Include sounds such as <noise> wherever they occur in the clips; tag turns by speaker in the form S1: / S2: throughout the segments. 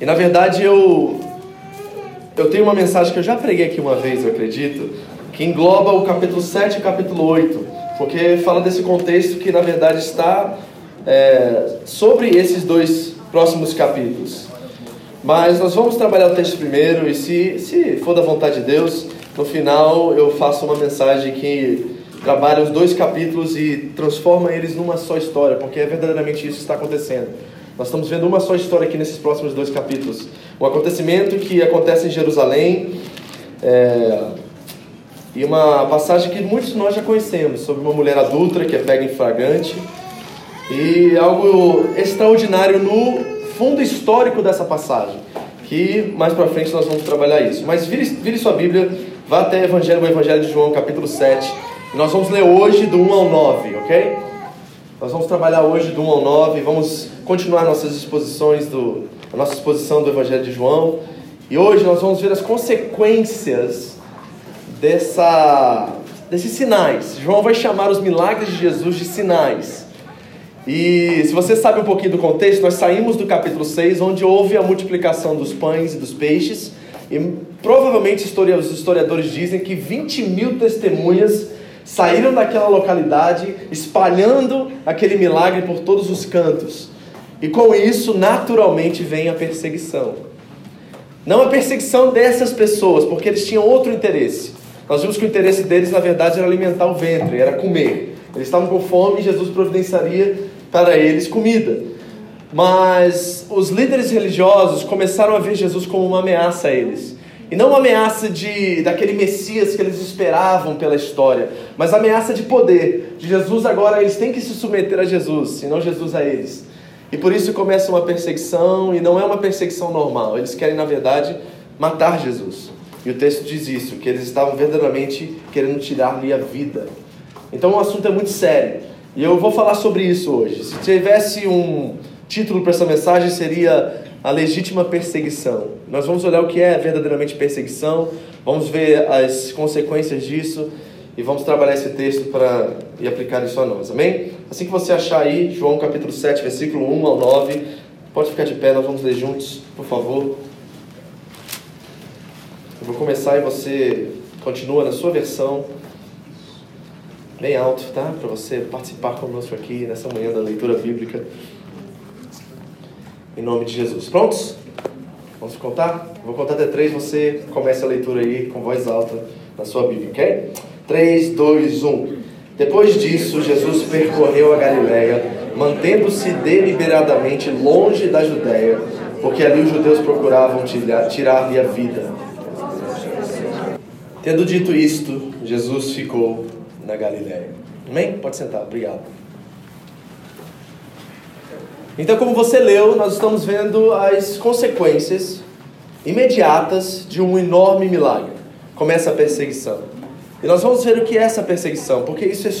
S1: E na verdade eu eu tenho uma mensagem que eu já preguei aqui uma vez, eu acredito, que engloba o capítulo 7 e o capítulo 8, porque fala desse contexto que na verdade está é, sobre esses dois próximos capítulos. Mas nós vamos trabalhar o texto primeiro e se, se for da vontade de Deus, no final eu faço uma mensagem que trabalha os dois capítulos e transforma eles numa só história, porque é verdadeiramente isso que está acontecendo. Nós estamos vendo uma só história aqui nesses próximos dois capítulos. Um acontecimento que acontece em Jerusalém é, e uma passagem que muitos de nós já conhecemos sobre uma mulher adulta que é pega em flagrante e algo extraordinário no fundo histórico dessa passagem. Que mais para frente nós vamos trabalhar isso. Mas vire, vire sua Bíblia, vá até o Evangelho, o Evangelho de João, capítulo 7. Nós vamos ler hoje do 1 ao 9, ok? Nós vamos trabalhar hoje do 1 ao 9, vamos continuar nossas exposições do a nossa exposição do Evangelho de João. E hoje nós vamos ver as consequências dessa desses sinais. João vai chamar os milagres de Jesus de sinais. E se você sabe um pouquinho do contexto, nós saímos do capítulo 6, onde houve a multiplicação dos pães e dos peixes, e provavelmente os historiadores dizem que 20 mil testemunhas saíram daquela localidade, espalhando aquele milagre por todos os cantos. E com isso, naturalmente, vem a perseguição. Não a perseguição dessas pessoas, porque eles tinham outro interesse. Nós vimos que o interesse deles, na verdade, era alimentar o ventre, era comer. Eles estavam com fome e Jesus providenciaria para eles comida. Mas os líderes religiosos começaram a ver Jesus como uma ameaça a eles. E não uma ameaça de, daquele Messias que eles esperavam pela história, mas ameaça de poder. De Jesus agora, eles têm que se submeter a Jesus, e não Jesus a eles. E por isso começa uma perseguição, e não é uma perseguição normal. Eles querem, na verdade, matar Jesus. E o texto diz isso, que eles estavam verdadeiramente querendo tirar-lhe a vida. Então o assunto é muito sério. E eu vou falar sobre isso hoje. Se tivesse um título para essa mensagem, seria A Legítima Perseguição. Nós vamos olhar o que é verdadeiramente perseguição, vamos ver as consequências disso e vamos trabalhar esse texto para e aplicar isso a nós. Amém? Assim que você achar aí, João capítulo 7, versículo 1 ao 9, pode ficar de pé, nós vamos ler juntos, por favor. Eu vou começar e você continua na sua versão, bem alto, tá? Para você participar conosco aqui nessa manhã da leitura bíblica. Em nome de Jesus. Prontos? Vamos contar? Vou contar até três, você começa a leitura aí com voz alta na sua Bíblia, ok? 3, 2, 1. Depois disso, Jesus percorreu a Galiléia, mantendo-se deliberadamente longe da Judéia, porque ali os judeus procuravam tirar-lhe a vida. Tendo dito isto, Jesus ficou na Galiléia. Amém? Pode sentar, obrigado. Então, como você leu, nós estamos vendo as consequências imediatas de um enorme milagre. Começa a perseguição. E nós vamos ver o que é essa perseguição, porque isso é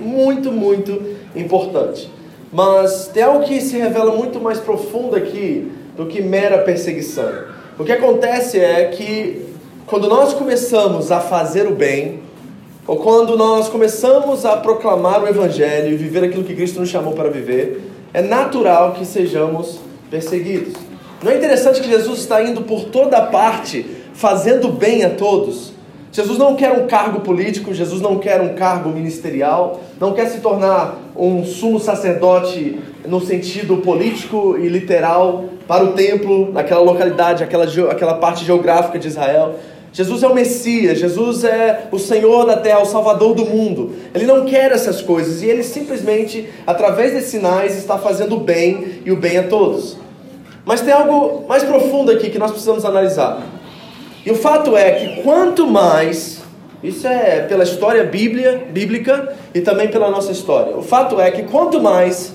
S1: muito, muito importante. Mas tem algo que se revela muito mais profundo aqui do que mera perseguição. O que acontece é que quando nós começamos a fazer o bem, ou quando nós começamos a proclamar o Evangelho e viver aquilo que Cristo nos chamou para viver, é natural que sejamos perseguidos. Não é interessante que Jesus está indo por toda parte, fazendo bem a todos? Jesus não quer um cargo político, Jesus não quer um cargo ministerial, não quer se tornar um sumo sacerdote no sentido político e literal para o templo, naquela localidade, aquela, aquela parte geográfica de Israel. Jesus é o Messias, Jesus é o Senhor da terra, o Salvador do mundo. Ele não quer essas coisas e ele simplesmente, através desses sinais, está fazendo o bem e o bem a todos. Mas tem algo mais profundo aqui que nós precisamos analisar. E o fato é que quanto mais, isso é pela história bíblia, bíblica e também pela nossa história. O fato é que quanto mais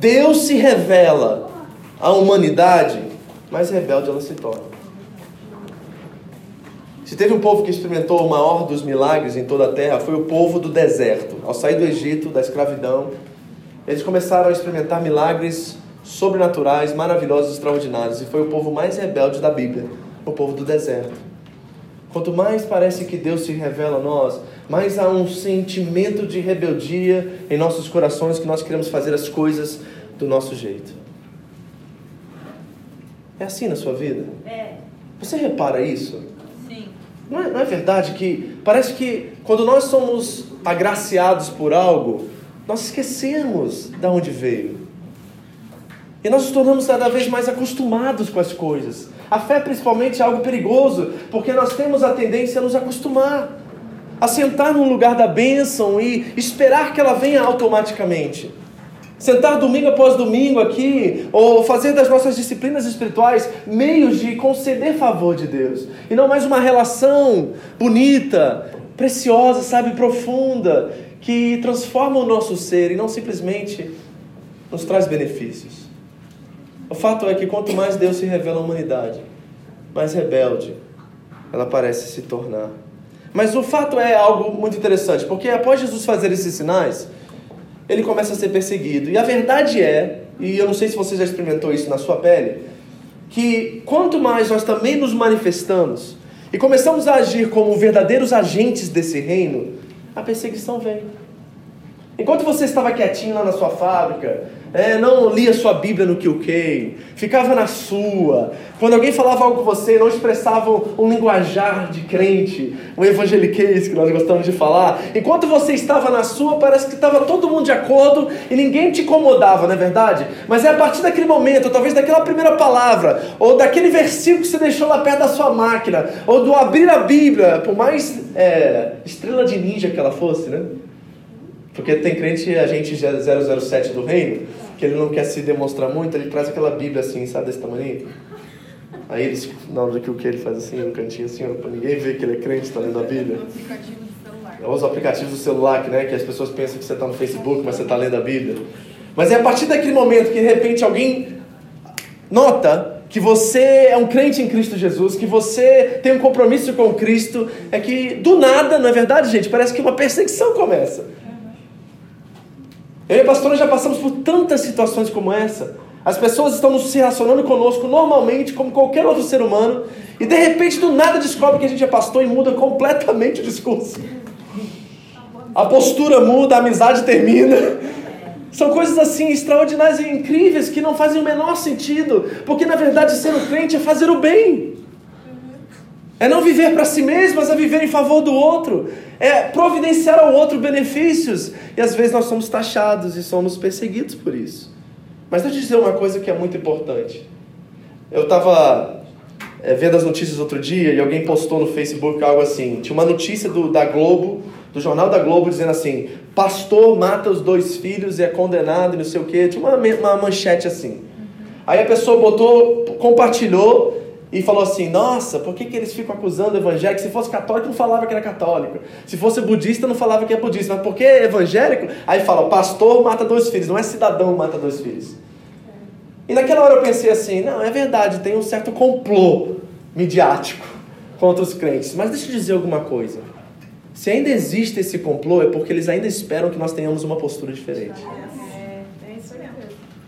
S1: Deus se revela a humanidade, mais rebelde ela se torna. Se teve um povo que experimentou o maior dos milagres em toda a terra, foi o povo do deserto. Ao sair do Egito, da escravidão, eles começaram a experimentar milagres sobrenaturais, maravilhosos, extraordinários. E foi o povo mais rebelde da Bíblia, o povo do deserto. Quanto mais parece que Deus se revela a nós, mais há um sentimento de rebeldia em nossos corações que nós queremos fazer as coisas do nosso jeito. É assim na sua vida?
S2: É.
S1: Você repara isso? Não é, não é verdade que parece que quando nós somos agraciados por algo, nós esquecemos de onde veio. E nós nos tornamos cada vez mais acostumados com as coisas. A fé, principalmente, é algo perigoso, porque nós temos a tendência a nos acostumar, a sentar num lugar da bênção e esperar que ela venha automaticamente. Sentar domingo após domingo aqui, ou fazer das nossas disciplinas espirituais meios de conceder favor de Deus, e não mais uma relação bonita, preciosa, sabe, profunda, que transforma o nosso ser e não simplesmente nos traz benefícios. O fato é que quanto mais Deus se revela à humanidade, mais rebelde ela parece se tornar. Mas o fato é algo muito interessante, porque após Jesus fazer esses sinais, ele começa a ser perseguido. E a verdade é, e eu não sei se você já experimentou isso na sua pele, que quanto mais nós também nos manifestamos e começamos a agir como verdadeiros agentes desse reino, a perseguição vem. Enquanto você estava quietinho lá na sua fábrica, é, não lia sua Bíblia no QK, ficava na sua. Quando alguém falava algo com você, não expressava um linguajar de crente, um evangeliquez que nós gostamos de falar. Enquanto você estava na sua, parece que estava todo mundo de acordo e ninguém te incomodava, não é verdade? Mas é a partir daquele momento, ou talvez daquela primeira palavra, ou daquele versículo que você deixou lá perto da sua máquina, ou do abrir a Bíblia, por mais é, estrela de ninja que ela fosse, né? Porque tem crente, agente 007 do reino, que ele não quer se demonstrar muito, ele traz aquela Bíblia assim, sabe, desse tamanho. Aí eles, na hora o que ele faz assim, no cantinho assim, ó, pra ninguém ver que ele é crente, está lendo a Bíblia. Os aplicativos do celular, que, né, que as pessoas pensam que você está no Facebook, mas você está lendo a Bíblia. Mas é a partir daquele momento que de repente alguém nota que você é um crente em Cristo Jesus, que você tem um compromisso com Cristo, é que do nada, não é verdade, gente? Parece que uma perseguição começa. Eu e a pastora já passamos por tantas situações como essa. As pessoas estão se relacionando conosco normalmente, como qualquer outro ser humano, e de repente do nada descobre que a gente é pastor e muda completamente o discurso. A postura muda, a amizade termina. São coisas assim extraordinárias e incríveis que não fazem o menor sentido, porque na verdade ser um crente é fazer o bem. É não viver para si mesmo, mas é viver em favor do outro. É providenciar ao outro benefícios. E às vezes nós somos taxados e somos perseguidos por isso. Mas deixa eu dizer uma coisa que é muito importante. Eu estava é, vendo as notícias outro dia e alguém postou no Facebook algo assim. Tinha uma notícia do, da Globo, do jornal da Globo, dizendo assim: Pastor mata os dois filhos e é condenado e não sei o quê. Tinha uma, uma manchete assim. Aí a pessoa botou, compartilhou e falou assim: Nossa, por que, que eles ficam acusando o evangélico? Se fosse católico, não falava que era católico. Se fosse budista, não falava que é budista. Mas por que evangélico? Aí fala: Pastor mata dois filhos, não é cidadão mata dois filhos. E naquela hora eu pensei assim: Não, é verdade, tem um certo complô midiático contra os crentes. Mas deixa eu dizer alguma coisa. Se ainda existe esse complô, é porque eles ainda esperam que nós tenhamos uma postura diferente.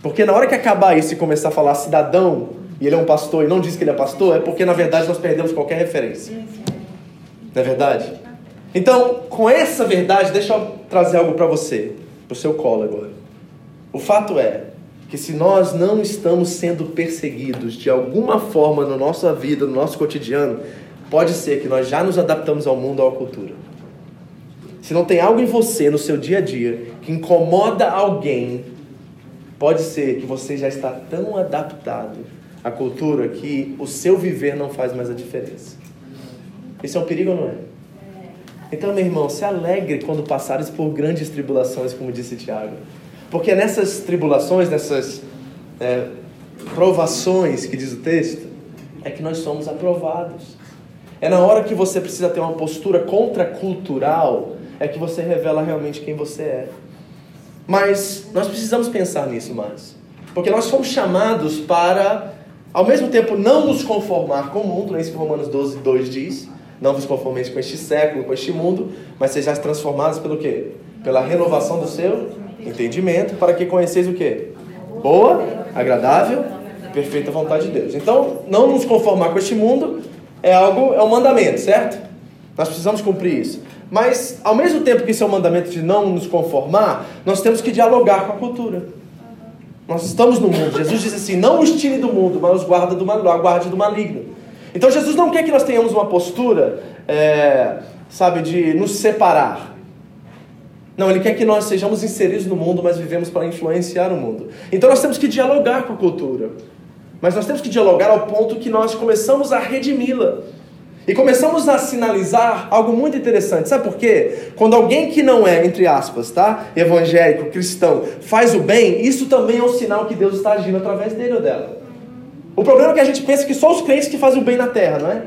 S1: Porque na hora que acabar isso e começar a falar cidadão, e ele é um pastor e não diz que ele é pastor, é porque na verdade nós perdemos qualquer referência. Não é verdade? Então, com essa verdade, deixa eu trazer algo para você, para o seu colo agora. O fato é que se nós não estamos sendo perseguidos de alguma forma na nossa vida, no nosso cotidiano, pode ser que nós já nos adaptamos ao mundo, à cultura. Se não tem algo em você, no seu dia a dia, que incomoda alguém, pode ser que você já está tão adaptado à cultura que o seu viver não faz mais a diferença. Isso é um perigo ou não é? Então, meu irmão, se alegre quando passares por grandes tribulações, como disse Tiago. Porque nessas tribulações, nessas é, provações, que diz o texto, é que nós somos aprovados. É na hora que você precisa ter uma postura contracultural, é que você revela realmente quem você é. Mas nós precisamos pensar nisso mais. Porque nós fomos chamados para, ao mesmo tempo, não nos conformar com o mundo, é isso que Romanos 12, 2 diz. Não vos conformeis com este século, com este mundo, mas sejais transformados pelo quê? Pela renovação do seu entendimento, para que conheceis o quê? Boa, agradável, perfeita vontade de Deus. Então, não nos conformar com este mundo é algo, é um mandamento, certo? Nós precisamos cumprir isso. Mas, ao mesmo tempo que isso é um mandamento de não nos conformar, nós temos que dialogar com a cultura. Nós estamos no mundo. Jesus diz assim: não os tire do mundo, mas os guarda do, aguarde do maligno. Então Jesus não quer que nós tenhamos uma postura, é, sabe, de nos separar. Não, Ele quer que nós sejamos inseridos no mundo, mas vivemos para influenciar o mundo. Então nós temos que dialogar com a cultura. Mas nós temos que dialogar ao ponto que nós começamos a redimi-la. E começamos a sinalizar algo muito interessante. Sabe por quê? Quando alguém que não é, entre aspas, tá? Evangélico, cristão, faz o bem, isso também é um sinal que Deus está agindo através dele ou dela. O problema é que a gente pensa que só os crentes que fazem o bem na terra, não é?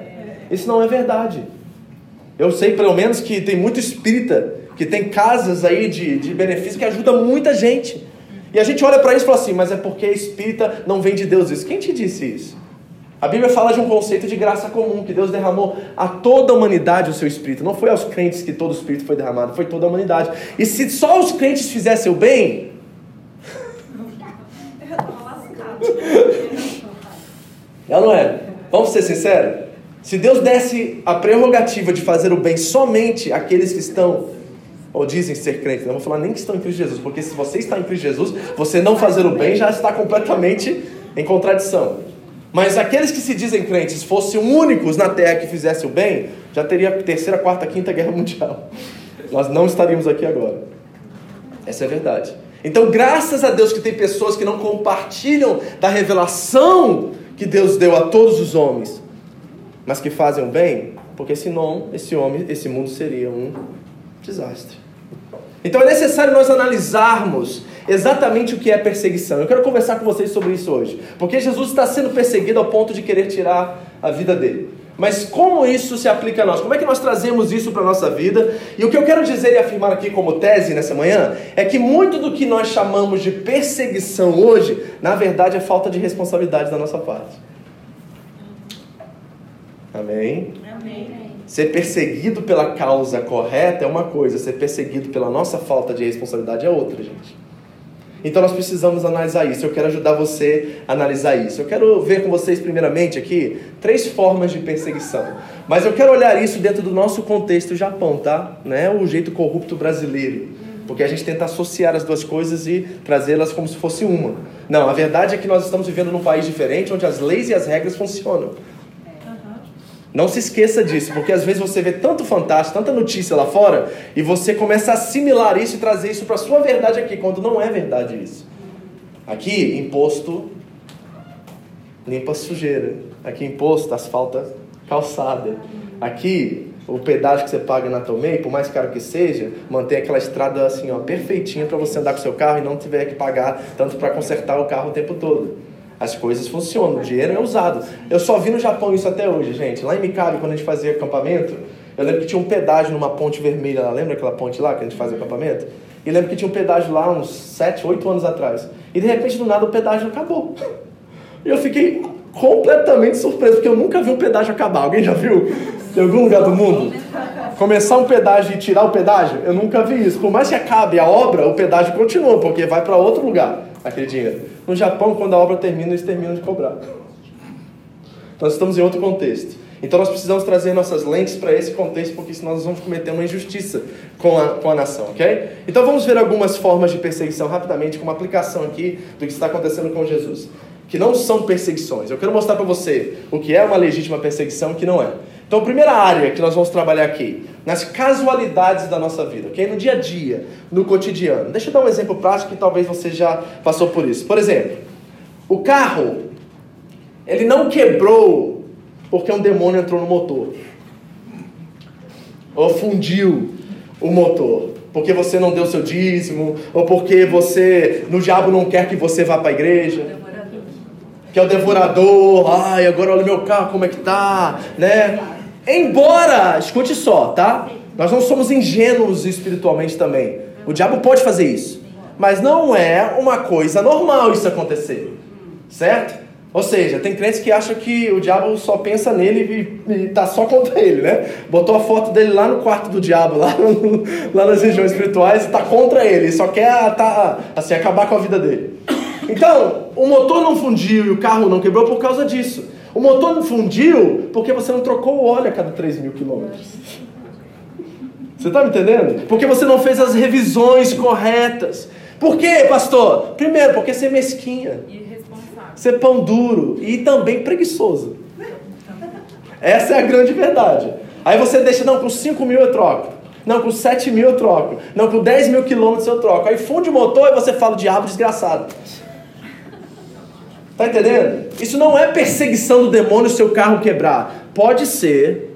S1: Isso não é verdade. Eu sei, pelo menos, que tem muito espírita que tem casas aí de, de benefício que ajuda muita gente. E a gente olha para isso e fala assim, mas é porque espírita não vem de Deus isso. Quem te disse isso? A Bíblia fala de um conceito de graça comum, que Deus derramou a toda a humanidade o seu Espírito. Não foi aos crentes que todo o Espírito foi derramado, foi toda a humanidade. E se só os crentes fizessem o bem. <laughs> Ou não é? Vamos ser sinceros? Se Deus desse a prerrogativa de fazer o bem somente àqueles que estão, ou dizem ser crentes, não vou falar nem que estão em Cristo Jesus, porque se você está em Cristo Jesus, você não fazer o bem já está completamente em contradição. Mas aqueles que se dizem crentes fossem únicos na terra que fizessem o bem, já teria terceira, quarta, quinta guerra mundial. <laughs> Nós não estaríamos aqui agora. Essa é a verdade. Então, graças a Deus que tem pessoas que não compartilham da revelação que Deus deu a todos os homens, mas que fazem o bem, porque senão esse homem, esse mundo seria um desastre. Então é necessário nós analisarmos exatamente o que é perseguição. Eu quero conversar com vocês sobre isso hoje, porque Jesus está sendo perseguido ao ponto de querer tirar a vida dele. Mas como isso se aplica a nós? Como é que nós trazemos isso para a nossa vida? E o que eu quero dizer e afirmar aqui como tese nessa manhã é que muito do que nós chamamos de perseguição hoje, na verdade é falta de responsabilidade da nossa parte. Amém? Amém. Ser perseguido pela causa correta é uma coisa, ser perseguido pela nossa falta de responsabilidade é outra, gente. Então nós precisamos analisar isso. Eu quero ajudar você a analisar isso. Eu quero ver com vocês, primeiramente, aqui, três formas de perseguição. Mas eu quero olhar isso dentro do nosso contexto Japão, tá? Não é o jeito corrupto brasileiro. Porque a gente tenta associar as duas coisas e trazê-las como se fosse uma. Não, a verdade é que nós estamos vivendo num país diferente onde as leis e as regras funcionam. Não se esqueça disso, porque às vezes você vê tanto fantástico, tanta notícia lá fora, e você começa a assimilar isso e trazer isso para sua verdade aqui, quando não é verdade isso. Aqui, imposto limpa sujeira. Aqui, imposto asfalta calçada. Aqui, o pedágio que você paga na Tomei, por mais caro que seja, mantém aquela estrada assim, ó, perfeitinha para você andar com seu carro e não tiver que pagar tanto para consertar o carro o tempo todo. As coisas funcionam, o dinheiro é usado. Eu só vi no Japão isso até hoje, gente. Lá em Mikabe, quando a gente fazia acampamento, eu lembro que tinha um pedágio numa ponte vermelha lá. Lembra aquela ponte lá que a gente fazia acampamento? E lembro que tinha um pedágio lá uns 7, 8 anos atrás. E de repente, do nada, o pedágio acabou. E eu fiquei completamente surpreso, porque eu nunca vi um pedágio acabar. Alguém já viu? Em algum lugar do mundo? Começar um pedágio e tirar o pedágio? Eu nunca vi isso. Por mais que acabe a obra, o pedágio continua, porque vai para outro lugar aquele dinheiro. No Japão, quando a obra termina, eles terminam de cobrar. Nós estamos em outro contexto. Então nós precisamos trazer nossas lentes para esse contexto, porque senão nós vamos cometer uma injustiça com a, com a nação, ok? Então vamos ver algumas formas de perseguição rapidamente, com uma aplicação aqui do que está acontecendo com Jesus. Que não são perseguições. Eu quero mostrar para você o que é uma legítima perseguição e o que não é. Então, primeira área que nós vamos trabalhar aqui, nas casualidades da nossa vida, ok? No dia a dia, no cotidiano. Deixa eu dar um exemplo prático que talvez você já passou por isso. Por exemplo, o carro, ele não quebrou porque um demônio entrou no motor. Ou fundiu o motor. Porque você não deu seu dízimo, ou porque você, no diabo não quer que você vá para a igreja que é o devorador, ai, agora olha meu carro como é que tá, né? Embora, escute só, tá? Nós não somos ingênuos espiritualmente também. O diabo pode fazer isso. mas não é uma coisa normal isso acontecer. Certo? Ou seja, tem crentes que acham que o diabo só pensa nele e, e tá só contra ele, né? Botou a foto dele lá no quarto do diabo, lá, no, lá nas regiões espirituais e tá contra ele, só quer tá, assim, acabar com a vida dele. Então, o motor não fundiu e o carro não quebrou por causa disso. O motor não fundiu porque você não trocou o óleo a cada 3 mil quilômetros. Você está me entendendo? Porque você não fez as revisões corretas. Por quê, pastor? Primeiro, porque você é mesquinha. Ser pão duro e também preguiçoso. Essa é a grande verdade. Aí você deixa, não, com 5 mil eu troco. Não, com 7 mil eu troco. Não, com 10 mil quilômetros eu troco. Aí funde o motor e você fala, diabo desgraçado. Tá entendendo? Isso não é perseguição do demônio seu carro quebrar. Pode ser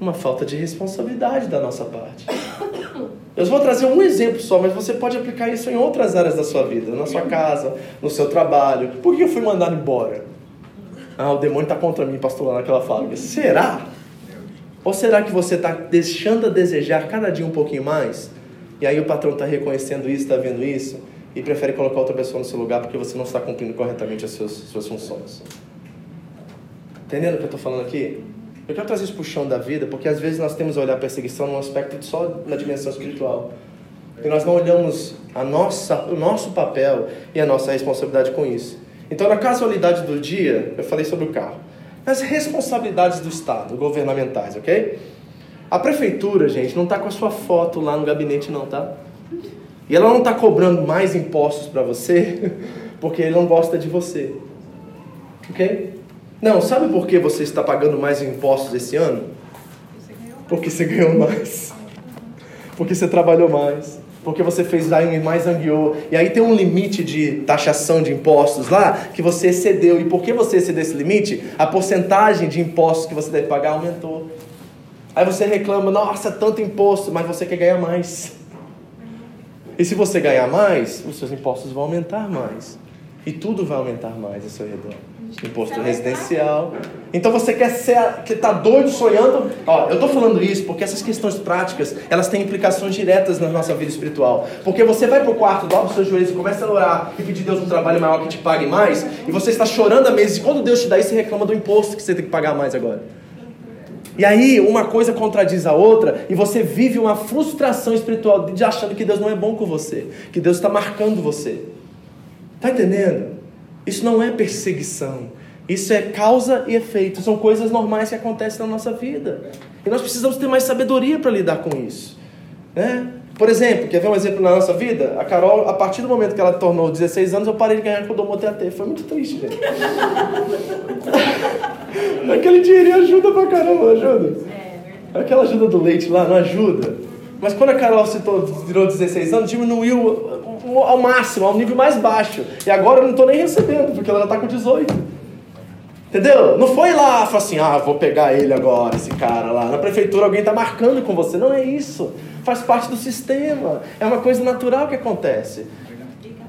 S1: uma falta de responsabilidade da nossa parte. Eu vou trazer um exemplo só, mas você pode aplicar isso em outras áreas da sua vida, na sua casa, no seu trabalho. Por que eu fui mandado embora? Ah, o demônio está contra mim, pastor, naquela fábrica. Será? Ou será que você está deixando a desejar cada dia um pouquinho mais? E aí o patrão está reconhecendo isso, está vendo isso, e prefere colocar outra pessoa no seu lugar porque você não está cumprindo corretamente as suas, suas funções. Entendendo o que eu estou falando aqui? Eu quero trazer isso para o chão da vida, porque às vezes nós temos a olhar a perseguição num aspecto só na dimensão espiritual. E nós não olhamos a nossa, o nosso papel e a nossa responsabilidade com isso. Então, na casualidade do dia, eu falei sobre o carro. Nas responsabilidades do Estado, governamentais, ok? A prefeitura, gente, não está com a sua foto lá no gabinete, não, tá? E ela não está cobrando mais impostos para você, <laughs> porque ele não gosta de você. Ok? Não, sabe por que você está pagando mais impostos esse ano? Porque você ganhou mais. Porque você trabalhou mais. Porque você fez mais anguiô. E aí tem um limite de taxação de impostos lá que você excedeu. E porque você excedeu esse limite, a porcentagem de impostos que você deve pagar aumentou. Aí você reclama, nossa, tanto imposto, mas você quer ganhar mais. E se você ganhar mais, os seus impostos vão aumentar mais. E tudo vai aumentar mais ao seu redor imposto residencial. Então você quer ser, que tá doido sonhando? Ó, eu estou falando isso porque essas questões práticas, elas têm implicações diretas na nossa vida espiritual. Porque você vai pro quarto, dobra os seus joelhos e começa a orar e pedir a Deus um trabalho maior que te pague mais, e você está chorando a mesa e quando Deus te dá isso, você reclama do imposto que você tem que pagar mais agora. E aí uma coisa contradiz a outra e você vive uma frustração espiritual de achando que Deus não é bom com você, que Deus está marcando você. Tá entendendo? Isso não é perseguição. Isso é causa e efeito. São coisas normais que acontecem na nossa vida. E nós precisamos ter mais sabedoria para lidar com isso. Né? Por exemplo, quer ver um exemplo na nossa vida? A Carol, a partir do momento que ela tornou 16 anos, eu parei de ganhar com o TAT. Foi muito triste, gente. <laughs> Aquele dinheirinho ajuda pra caramba, ajuda. É, Aquela ajuda do leite lá não ajuda. Mas quando a Carol se virou 16 anos, diminuiu ao máximo, ao nível mais baixo. E agora eu não estou nem recebendo, porque ela já está com 18. Entendeu? Não foi lá, falou assim, ah, vou pegar ele agora, esse cara lá. Na prefeitura alguém está marcando com você. Não é isso. Faz parte do sistema. É uma coisa natural que acontece.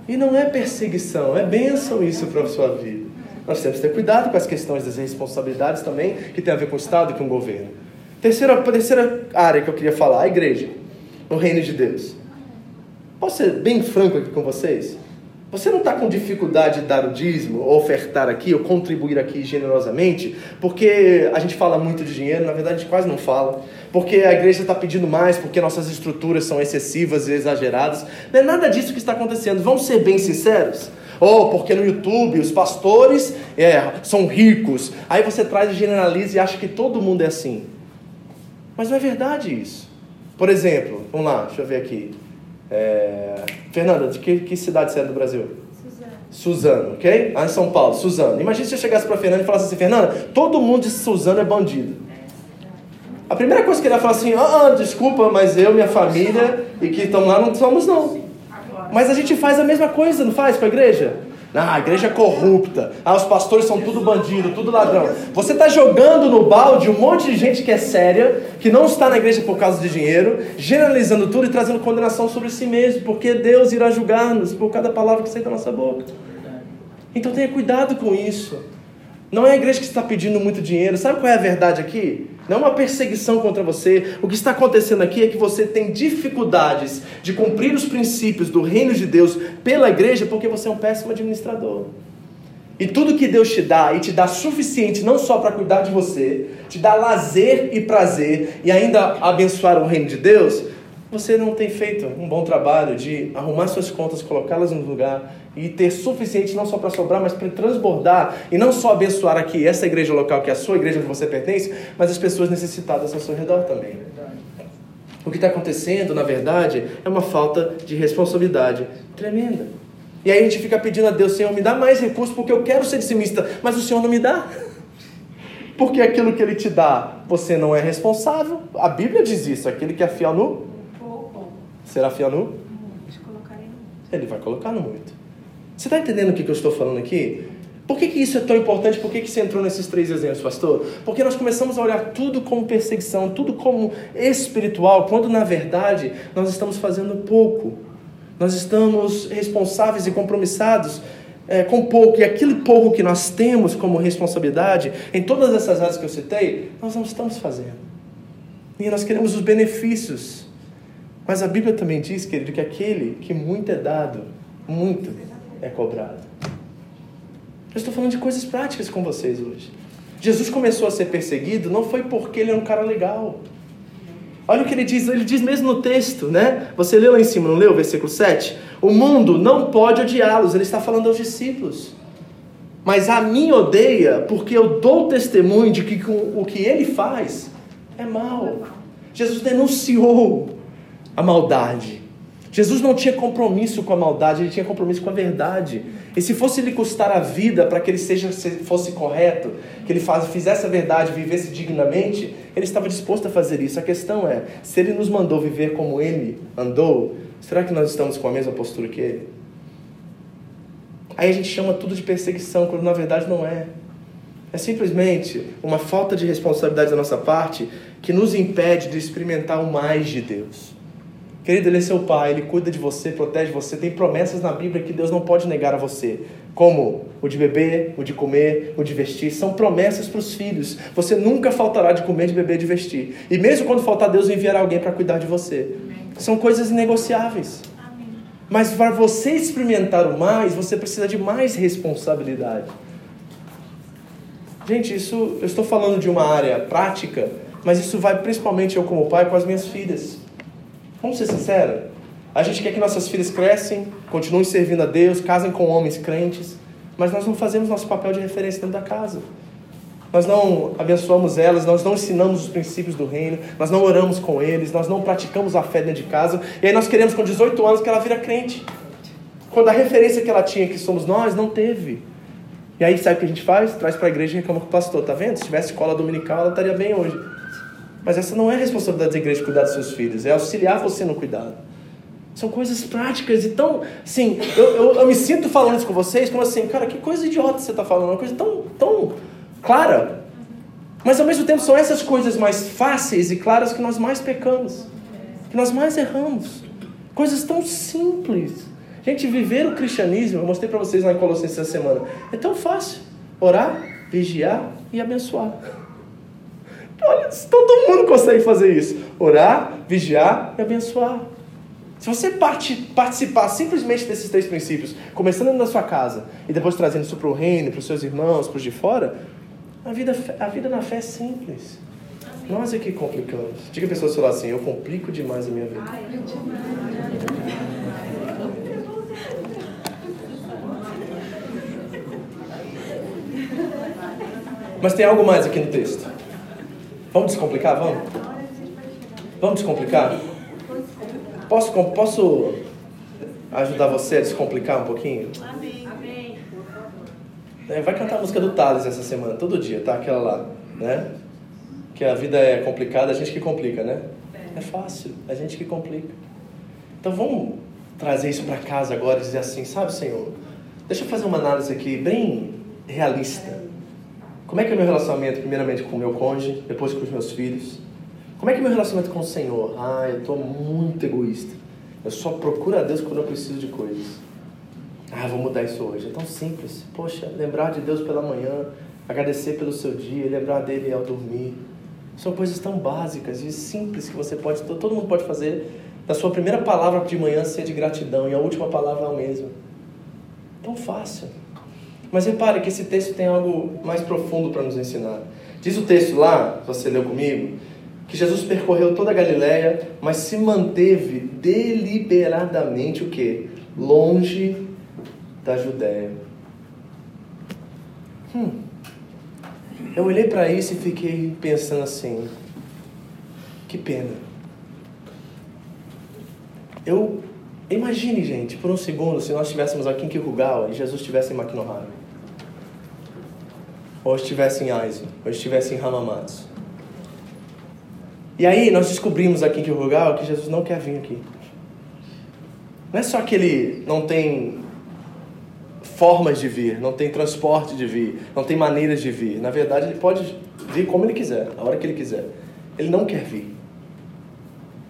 S1: E não é perseguição, é bênção isso para a sua vida. Nós temos que ter cuidado com as questões das responsabilidades também, que tem a ver com o Estado e com o governo. Terceira, terceira área que eu queria falar, a igreja, no reino de Deus. Posso ser bem franco aqui com vocês? Você não está com dificuldade de dar o dízimo, ofertar aqui, ou contribuir aqui generosamente, porque a gente fala muito de dinheiro, na verdade a gente quase não fala, porque a igreja está pedindo mais, porque nossas estruturas são excessivas e exageradas. Não é nada disso que está acontecendo, vamos ser bem sinceros. Ou oh, porque no YouTube os pastores é, são ricos, aí você traz e generaliza e acha que todo mundo é assim. Mas não é verdade isso. Por exemplo, vamos lá, deixa eu ver aqui. É... Fernanda, de que, que cidade você é do Brasil? Suzano. Ok? Ah, em São Paulo, Suzano. Imagina se eu chegasse para Fernanda e falasse assim, Fernanda, todo mundo de Suzano é bandido. A primeira coisa que ele ia falar assim, ah, ah, desculpa, mas eu, minha família e que estão lá não somos não. Mas a gente faz a mesma coisa, não faz com a igreja? Ah, a igreja é corrupta. Ah, os pastores são tudo bandido, tudo ladrão. Você está jogando no balde um monte de gente que é séria, que não está na igreja por causa de dinheiro, generalizando tudo e trazendo condenação sobre si mesmo, porque Deus irá julgar-nos por cada palavra que sai da nossa boca. Então tenha cuidado com isso. Não é a igreja que está pedindo muito dinheiro. Sabe qual é a verdade aqui? não é uma perseguição contra você. O que está acontecendo aqui é que você tem dificuldades de cumprir os princípios do reino de Deus pela igreja porque você é um péssimo administrador. E tudo que Deus te dá e te dá suficiente não só para cuidar de você, te dá lazer e prazer e ainda abençoar o reino de Deus, você não tem feito um bom trabalho de arrumar suas contas, colocá-las no lugar e ter suficiente não só para sobrar, mas para transbordar e não só abençoar aqui essa igreja local que é a sua igreja onde você pertence, mas as pessoas necessitadas ao seu redor também. O que está acontecendo, na verdade, é uma falta de responsabilidade tremenda. E aí a gente fica pedindo a Deus, Senhor, me dá mais recursos porque eu quero ser dizimista, mas o Senhor não me dá. <laughs> Porque aquilo que Ele te dá, você não é responsável. A Bíblia diz isso, aquele que é fiel no... Será fiel no? Ele vai colocar no muito. Você está entendendo o que eu estou falando aqui? Por que, que isso é tão importante? Por que, que você entrou nesses três exemplos, pastor? Porque nós começamos a olhar tudo como perseguição, tudo como espiritual, quando na verdade nós estamos fazendo pouco. Nós estamos responsáveis e compromissados é, com pouco, e aquele pouco que nós temos como responsabilidade, em todas essas áreas que eu citei, nós não estamos fazendo. E nós queremos os benefícios. Mas a Bíblia também diz, querido, que aquele que muito é dado, muito é cobrado. Eu estou falando de coisas práticas com vocês hoje. Jesus começou a ser perseguido não foi porque ele era um cara legal. Olha o que ele diz, ele diz mesmo no texto, né? Você leu lá em cima, não leu versículo 7? O mundo não pode odiá-los, ele está falando aos discípulos. Mas a mim odeia porque eu dou testemunho de que o que ele faz é mal. Jesus denunciou a maldade. Jesus não tinha compromisso com a maldade, ele tinha compromisso com a verdade. E se fosse lhe custar a vida para que ele seja, fosse correto, que ele faz, fizesse a verdade, vivesse dignamente, ele estava disposto a fazer isso. A questão é, se ele nos mandou viver como ele andou, será que nós estamos com a mesma postura que ele? Aí a gente chama tudo de perseguição, quando na verdade não é. É simplesmente uma falta de responsabilidade da nossa parte que nos impede de experimentar o mais de Deus. Querido, Ele é seu Pai, Ele cuida de você, protege você. Tem promessas na Bíblia que Deus não pode negar a você, como o de beber, o de comer, o de vestir. São promessas para os filhos. Você nunca faltará de comer, de beber, de vestir. E mesmo quando faltar, Deus enviará alguém para cuidar de você. São coisas inegociáveis. Mas para você experimentar o mais, você precisa de mais responsabilidade. Gente, isso eu estou falando de uma área prática, mas isso vai principalmente eu como pai com as minhas filhas. Vamos ser sinceros? A gente quer que nossas filhas crescem, continuem servindo a Deus, casem com homens crentes, mas nós não fazemos nosso papel de referência dentro da casa. Nós não abençoamos elas, nós não ensinamos os princípios do reino, nós não oramos com eles, nós não praticamos a fé dentro de casa. E aí nós queremos com 18 anos que ela vira crente. Quando a referência que ela tinha, que somos nós, não teve. E aí sabe o que a gente faz? Traz para a igreja e reclama com o pastor, tá vendo? Se tivesse escola dominical, ela estaria bem hoje. Mas essa não é a responsabilidade da igreja cuidar dos seus filhos, é auxiliar você no cuidado. São coisas práticas e tão. Assim, eu, eu, eu, me sinto falando isso com vocês, como assim, cara, que coisa idiota você está falando, uma coisa tão, tão clara. Mas ao mesmo tempo são essas coisas mais fáceis e claras que nós mais pecamos, que nós mais erramos. Coisas tão simples. Gente, viver o cristianismo, eu mostrei para vocês em Colossenses essa semana, é tão fácil. Orar, vigiar e abençoar. Olha, todo mundo consegue fazer isso. Orar, vigiar e abençoar. Se você participar simplesmente desses três princípios, começando na sua casa e depois trazendo isso para o reino, para os seus irmãos, para os de fora, a vida, a vida na fé é simples. Nós é que complicamos. Diga a pessoa seu lado assim, eu complico demais a minha vida. Mas tem algo mais aqui no texto. Vamos descomplicar? Vamos? Vamos descomplicar? Posso, posso ajudar você a descomplicar um pouquinho? Amém. É, vai cantar a música do Thales essa semana, todo dia, tá? Aquela lá, né? Que a vida é complicada, a gente que complica, né? É fácil, a gente que complica. Então vamos trazer isso para casa agora e dizer assim, sabe, Senhor? Deixa eu fazer uma análise aqui bem realista. Como é que é o meu relacionamento, primeiramente, com o meu cônjuge, depois com os meus filhos? Como é que é o meu relacionamento com o Senhor? Ah, eu estou muito egoísta. Eu só procuro a Deus quando eu preciso de coisas. Ah, vou mudar isso hoje. É tão simples. Poxa, lembrar de Deus pela manhã, agradecer pelo seu dia, lembrar dele ao dormir. São coisas tão básicas e simples que você pode, todo mundo pode fazer. Da sua primeira palavra de manhã ser de gratidão e a última palavra é a mesma. Tão fácil. Mas repare que esse texto tem algo mais profundo para nos ensinar. Diz o texto lá, você leu comigo, que Jesus percorreu toda a Galiléia, mas se manteve deliberadamente o quê? Longe da Judéia. Hum. Eu olhei para isso e fiquei pensando assim: que pena. Eu imagine, gente, por um segundo, se nós estivéssemos aqui em Kirugawa e Jesus estivesse em Makinohara. Ou estivesse em Aizu, ou estivesse em Hamamatsu. E aí nós descobrimos aqui em Kirugawa que Jesus não quer vir aqui. Não é só que ele não tem formas de vir, não tem transporte de vir, não tem maneiras de vir. Na verdade, ele pode vir como ele quiser, a hora que ele quiser. Ele não quer vir.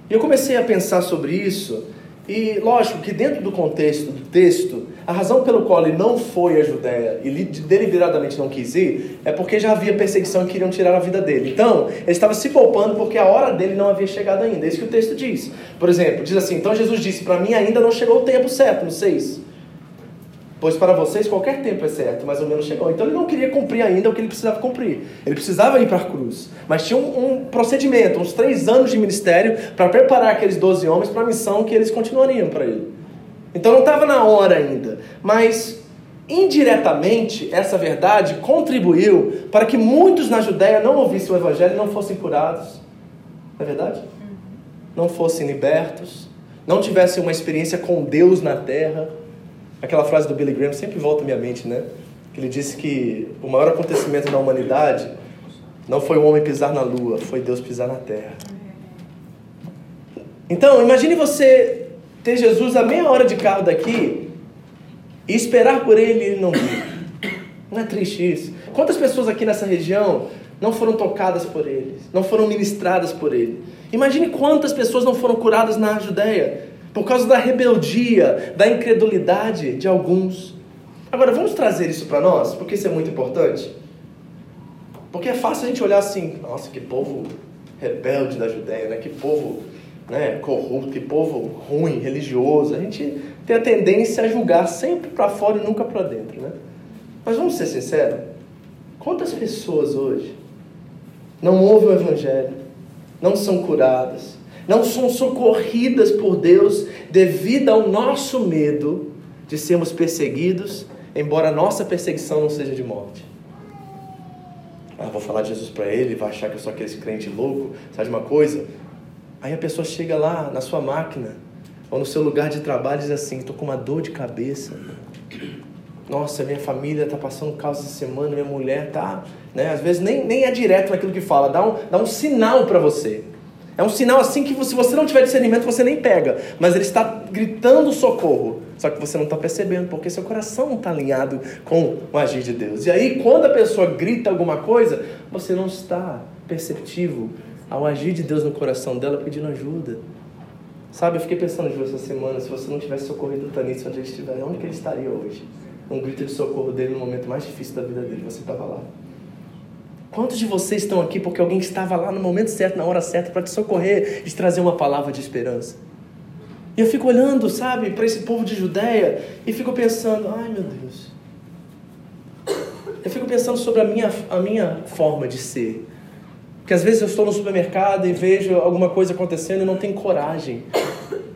S1: E eu comecei a pensar sobre isso, e lógico que dentro do contexto do texto, a razão pelo qual ele não foi à Judéia e deliberadamente não quis ir é porque já havia perseguição e queriam tirar a vida dele. Então, ele estava se poupando porque a hora dele não havia chegado ainda. É isso que o texto diz. Por exemplo, diz assim: Então Jesus disse: Para mim ainda não chegou o tempo certo, no 6. Pois para vocês qualquer tempo é certo, mais ou menos chegou. Então ele não queria cumprir ainda o que ele precisava cumprir. Ele precisava ir para a cruz. Mas tinha um, um procedimento, uns três anos de ministério para preparar aqueles doze homens para a missão que eles continuariam para ele. Então não estava na hora ainda. Mas indiretamente essa verdade contribuiu para que muitos na Judéia não ouvissem o evangelho e não fossem curados. Não é verdade? Não fossem libertos, não tivessem uma experiência com Deus na terra Aquela frase do Billy Graham sempre volta à minha mente, né? Que ele disse que o maior acontecimento da humanidade não foi o homem pisar na lua, foi Deus pisar na terra. Então, imagine você ter Jesus a meia hora de carro daqui e esperar por ele e ele não vir. Não é triste isso? Quantas pessoas aqui nessa região não foram tocadas por ele, não foram ministradas por ele? Imagine quantas pessoas não foram curadas na Judéia por causa da rebeldia, da incredulidade de alguns. Agora, vamos trazer isso para nós, porque isso é muito importante. Porque é fácil a gente olhar assim, nossa, que povo rebelde da Judéia, né? que povo né, corrupto, que povo ruim, religioso. A gente tem a tendência a julgar sempre para fora e nunca para dentro. Né? Mas vamos ser sinceros: quantas pessoas hoje não ouvem o Evangelho, não são curadas, não são socorridas por Deus devido ao nosso medo de sermos perseguidos, embora a nossa perseguição não seja de morte. Ah, vou falar de Jesus para ele, vai achar que eu sou aquele crente louco, sabe de uma coisa? Aí a pessoa chega lá na sua máquina ou no seu lugar de trabalho e diz assim: estou com uma dor de cabeça. Nossa, minha família está passando caos essa semana, minha mulher está. Né? Às vezes nem, nem é direto naquilo que fala, dá um, dá um sinal para você. É um sinal assim que se você não tiver discernimento, você nem pega. Mas ele está gritando socorro. Só que você não está percebendo, porque seu coração não está alinhado com o agir de Deus. E aí, quando a pessoa grita alguma coisa, você não está perceptivo ao agir de Deus no coração dela pedindo ajuda. Sabe, eu fiquei pensando, Ju, essa semana, se você não tivesse socorrido o Tanito onde ele estiver, onde que ele estaria hoje? Um grito de socorro dele no momento mais difícil da vida dele, você estava lá. Quantos de vocês estão aqui porque alguém estava lá no momento certo, na hora certa, para te socorrer e te trazer uma palavra de esperança? E eu fico olhando, sabe, para esse povo de Judéia e fico pensando: ai meu Deus. Eu fico pensando sobre a minha, a minha forma de ser. Porque às vezes eu estou no supermercado e vejo alguma coisa acontecendo e não tenho coragem.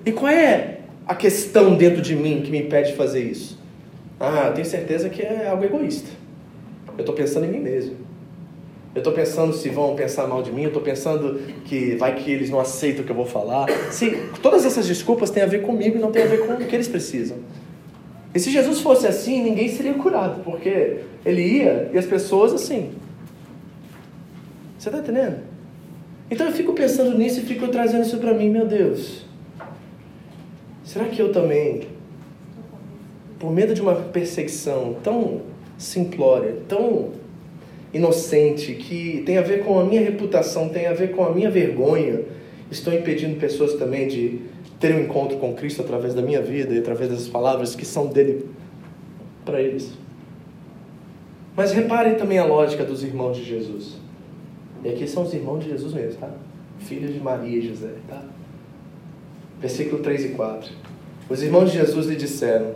S1: E qual é a questão dentro de mim que me impede de fazer isso? Ah, eu tenho certeza que é algo egoísta. Eu estou pensando em mim mesmo. Eu estou pensando se vão pensar mal de mim, eu estou pensando que vai que eles não aceitam o que eu vou falar. Se todas essas desculpas têm a ver comigo e não têm a ver com o que eles precisam. E se Jesus fosse assim, ninguém seria curado, porque ele ia e as pessoas assim. Você está entendendo? Então eu fico pensando nisso e fico trazendo isso para mim, meu Deus. Será que eu também, por medo de uma perseguição tão simplória, tão inocente, que tem a ver com a minha reputação, tem a ver com a minha vergonha. Estou impedindo pessoas também de ter um encontro com Cristo através da minha vida e através das palavras que são dele para eles. Mas reparem também a lógica dos irmãos de Jesus. E aqui são os irmãos de Jesus mesmo, tá? Filhos de Maria e José, tá? Versículo 3 e 4. Os irmãos de Jesus lhe disseram: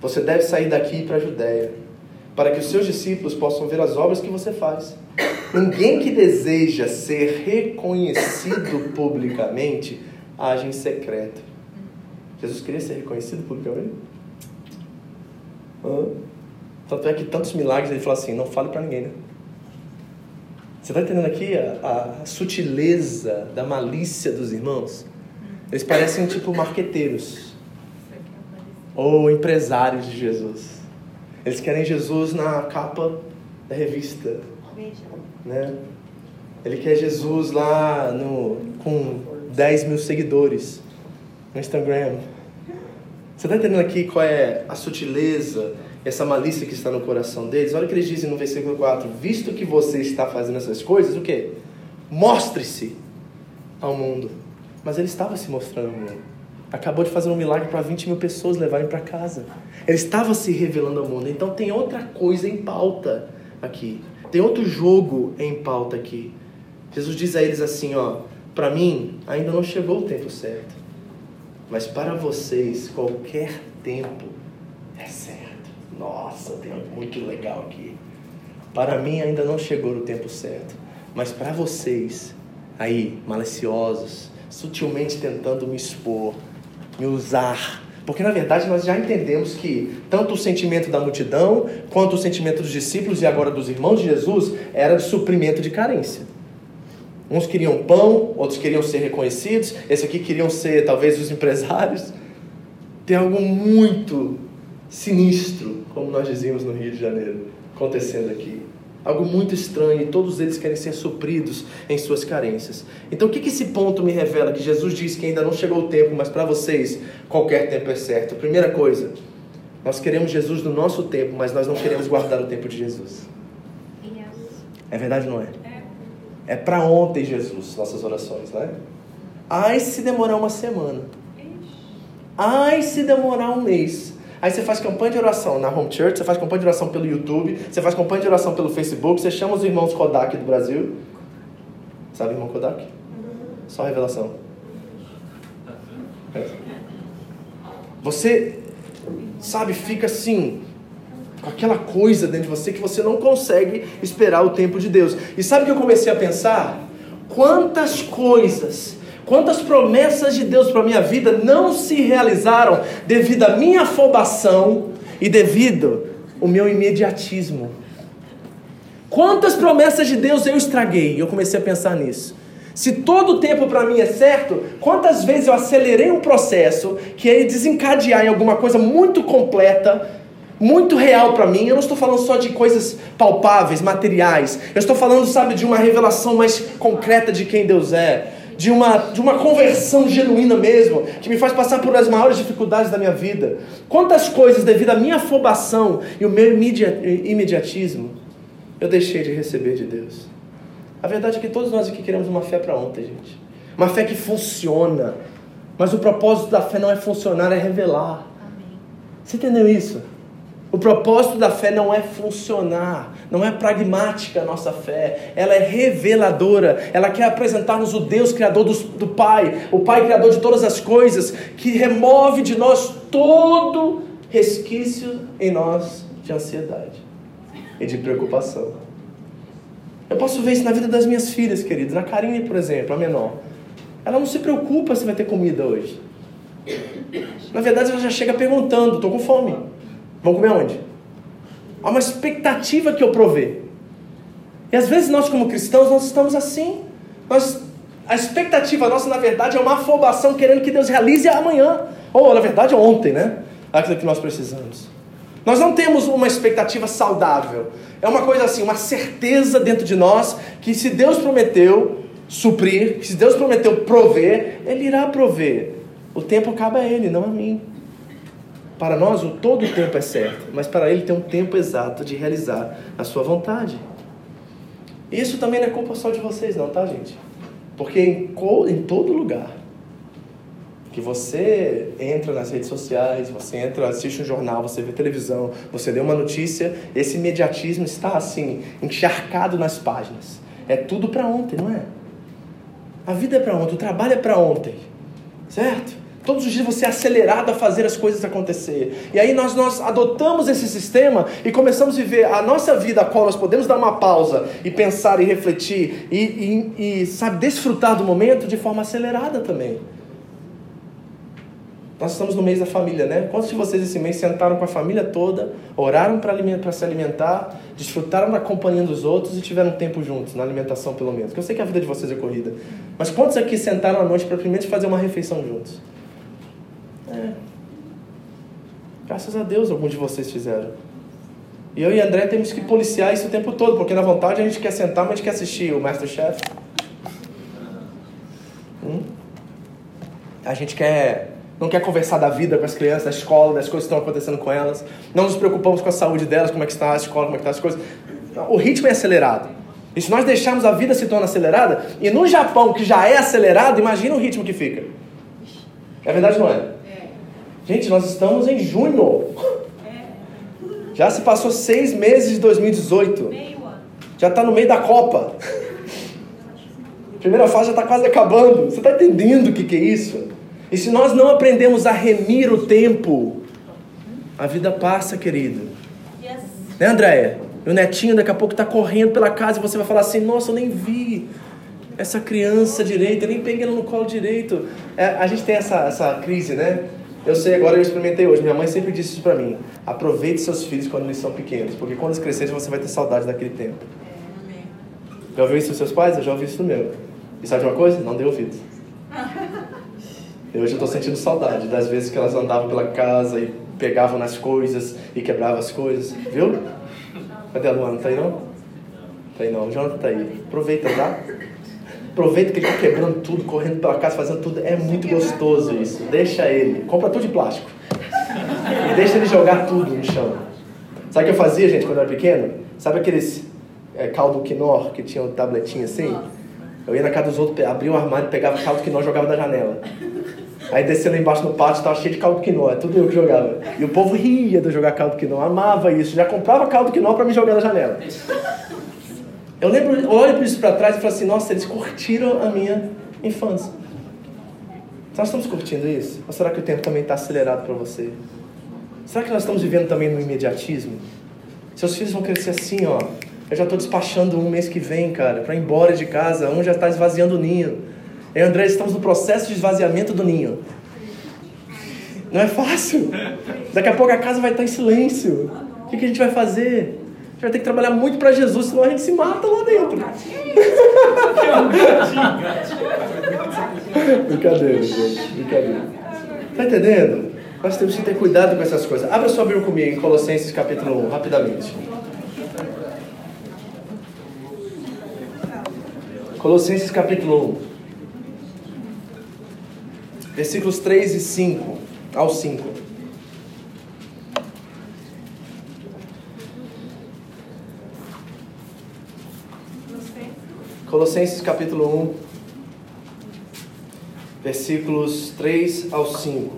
S1: Você deve sair daqui para a Judéia, para que os seus discípulos possam ver as obras que você faz. Ninguém que deseja ser reconhecido publicamente age em secreto. Jesus queria ser reconhecido publicamente? Hã? Tanto é que tantos milagres ele falou assim: não fale para ninguém, né? Você está entendendo aqui a, a, sutileza da malícia dos irmãos? Eles parecem tipo marqueteiros ou empresários de Jesus. Eles querem Jesus na capa da revista, né? Ele quer Jesus lá no, com 10 mil seguidores no Instagram. Você está entendendo aqui qual é a sutileza, essa malícia que está no coração deles? Olha o que eles dizem no versículo 4: Visto que você está fazendo essas coisas, o que? Mostre-se ao mundo. Mas ele estava se mostrando ao mundo. Acabou de fazer um milagre para 20 mil pessoas levarem para casa. Ele estava se revelando ao mundo. Então tem outra coisa em pauta aqui. Tem outro jogo em pauta aqui. Jesus diz a eles assim, ó, para mim ainda não chegou o tempo certo. Mas para vocês qualquer tempo é certo. Nossa, tem algo muito legal aqui. Para mim ainda não chegou o tempo certo. Mas para vocês aí maliciosos, sutilmente tentando me expor, me usar, porque na verdade nós já entendemos que tanto o sentimento da multidão, quanto o sentimento dos discípulos e agora dos irmãos de Jesus era de suprimento de carência. Uns queriam pão, outros queriam ser reconhecidos, esse aqui queriam ser talvez os empresários. Tem algo muito sinistro, como nós dizíamos no Rio de Janeiro, acontecendo aqui. Algo muito estranho e todos eles querem ser supridos em suas carências. Então, o que, que esse ponto me revela? Que Jesus diz que ainda não chegou o tempo, mas para vocês qualquer tempo é certo. Primeira coisa, nós queremos Jesus no nosso tempo, mas nós não queremos guardar o tempo de Jesus. É verdade, não é? É para ontem, Jesus, nossas orações, né? Ai, se demorar uma semana. Ai, se demorar um mês. Aí você faz campanha de oração na Home Church, você faz campanha de oração pelo YouTube, você faz campanha de oração pelo Facebook, você chama os irmãos Kodak do Brasil. Sabe irmão Kodak? Só revelação. Você, sabe, fica assim, com aquela coisa dentro de você que você não consegue esperar o tempo de Deus. E sabe o que eu comecei a pensar? Quantas coisas Quantas promessas de Deus para a minha vida não se realizaram devido à minha afobação e devido ao meu imediatismo? Quantas promessas de Deus eu estraguei? Eu comecei a pensar nisso. Se todo o tempo para mim é certo, quantas vezes eu acelerei um processo que ia desencadear em alguma coisa muito completa, muito real para mim? Eu não estou falando só de coisas palpáveis, materiais. Eu estou falando, sabe, de uma revelação mais concreta de quem Deus é de uma, de uma conversão genuína mesmo, que me faz passar por as maiores dificuldades da minha vida. Quantas coisas, devido à minha afobação e o meu imediatismo, eu deixei de receber de Deus. A verdade é que todos nós aqui queremos uma fé para ontem, gente. Uma fé que funciona. Mas o propósito da fé não é funcionar, é revelar. Amém. Você entendeu isso? O propósito da fé não é funcionar, não é pragmática a nossa fé, ela é reveladora, ela quer apresentar-nos o Deus Criador do, do Pai, o Pai Criador de todas as coisas, que remove de nós todo resquício em nós de ansiedade e de preocupação. Eu posso ver isso na vida das minhas filhas, queridos, na Karine, por exemplo, a menor. Ela não se preocupa se vai ter comida hoje. Na verdade, ela já chega perguntando: estou com fome. Vamos comer aonde? Há uma expectativa que eu provê. E às vezes nós, como cristãos, nós estamos assim. Nós, a expectativa nossa, na verdade, é uma afobação querendo que Deus realize amanhã. Ou, na verdade, ontem, né? Aquilo que nós precisamos. Nós não temos uma expectativa saudável. É uma coisa assim, uma certeza dentro de nós que se Deus prometeu suprir, se Deus prometeu prover, Ele irá prover. O tempo acaba a Ele, não a mim. Para nós, o todo o tempo é certo, mas para ele tem um tempo exato de realizar a sua vontade. Isso também não é culpa só de vocês, não, tá, gente? Porque em, em todo lugar que você entra nas redes sociais, você entra, assiste um jornal, você vê televisão, você lê uma notícia, esse imediatismo está assim, encharcado nas páginas. é tudo para ontem, não é? A vida é para ontem, o trabalho é para ontem, certo? Todos os dias você é acelerado a fazer as coisas acontecer. E aí nós, nós adotamos esse sistema e começamos a viver a nossa vida, a qual nós podemos dar uma pausa e pensar e refletir e, e, e sabe, desfrutar do momento de forma acelerada também. Nós estamos no mês da família, né? Quantos de vocês esse mês sentaram com a família toda, oraram para se alimentar, desfrutaram da companhia dos outros e tiveram tempo juntos, na alimentação pelo menos? Porque eu sei que a vida de vocês é corrida. Mas quantos aqui sentaram à noite para primeiro fazer uma refeição juntos? É. Graças a Deus alguns de vocês fizeram. E eu e André temos que policiar isso o tempo todo, porque na vontade a gente quer sentar, mas a gente quer assistir o Masterchef. Hum? A gente quer não quer conversar da vida com as crianças, da escola, das coisas que estão acontecendo com elas. Não nos preocupamos com a saúde delas, como é que está a escola, como é que está as coisas. O ritmo é acelerado. E se nós deixarmos a vida se tornar acelerada, e no Japão, que já é acelerado, imagina o ritmo que fica. É verdade, não é? Gente, nós estamos em junho. Já se passou seis meses de 2018. Já está no meio da Copa. A primeira fase já está quase acabando. Você está entendendo o que, que é isso? E se nós não aprendemos a remir o tempo, a vida passa, querido. Yes. Né, Andréia? o netinho daqui a pouco está correndo pela casa e você vai falar assim: Nossa, eu nem vi essa criança direito, eu nem peguei ela no colo direito. É, a gente tem essa, essa crise, né? Eu sei, agora eu experimentei hoje. Minha mãe sempre disse isso para mim. Aproveite seus filhos quando eles são pequenos, porque quando eles crescerem você vai ter saudade daquele tempo. Já ouviu isso dos seus pais? Eu já ouvi isso do meu. E sabe de uma coisa? Não deu ouvido. Hoje eu estou sentindo saudade das vezes que elas andavam pela casa e pegavam nas coisas e quebravam as coisas. Viu? Cadê a Luana? Tá aí não? Tá aí não. O Jonathan tá aí. Aproveita, tá? Aproveita que ele está quebrando tudo, correndo pela casa, fazendo tudo. É muito gostoso isso. Deixa ele. Compra tudo de plástico. E deixa ele jogar tudo no chão. Sabe o que eu fazia, gente, quando eu era pequeno? Sabe aqueles é, caldo quinor que tinha um tabletinho assim? Eu ia na casa dos outros, abria o armário, pegava caldo quinor e jogava da janela. Aí descendo embaixo no pátio, estava cheio de caldo quinó, é tudo eu que jogava. E o povo ria de eu jogar caldo quinó, amava isso, já comprava caldo quinó para me jogar na janela. Eu lembro, olho para isso para trás e falo assim, nossa, eles curtiram a minha infância. Nós estamos curtindo isso? Ou será que o tempo também está acelerado para você? Será que nós estamos vivendo também no imediatismo? Seus filhos vão crescer assim, ó. Eu já estou despachando um mês que vem, cara, para ir embora de casa. Um já está esvaziando o ninho. Eu e André estamos no processo de esvaziamento do ninho. Não é fácil. Daqui a pouco a casa vai estar em silêncio. O que, a gente vai fazer? A gente vai ter que trabalhar muito para Jesus, senão a gente se mata lá dentro. Brincadeira, gente. Brincadeira. Tá entendendo? Nós temos que ter cuidado com essas coisas. Abra sua Bíblia comigo em Colossenses capítulo 1, rapidamente. Colossenses capítulo 1 versículos 3 e 5 ao 5. Colossenses capítulo 1, versículos 3 ao 5.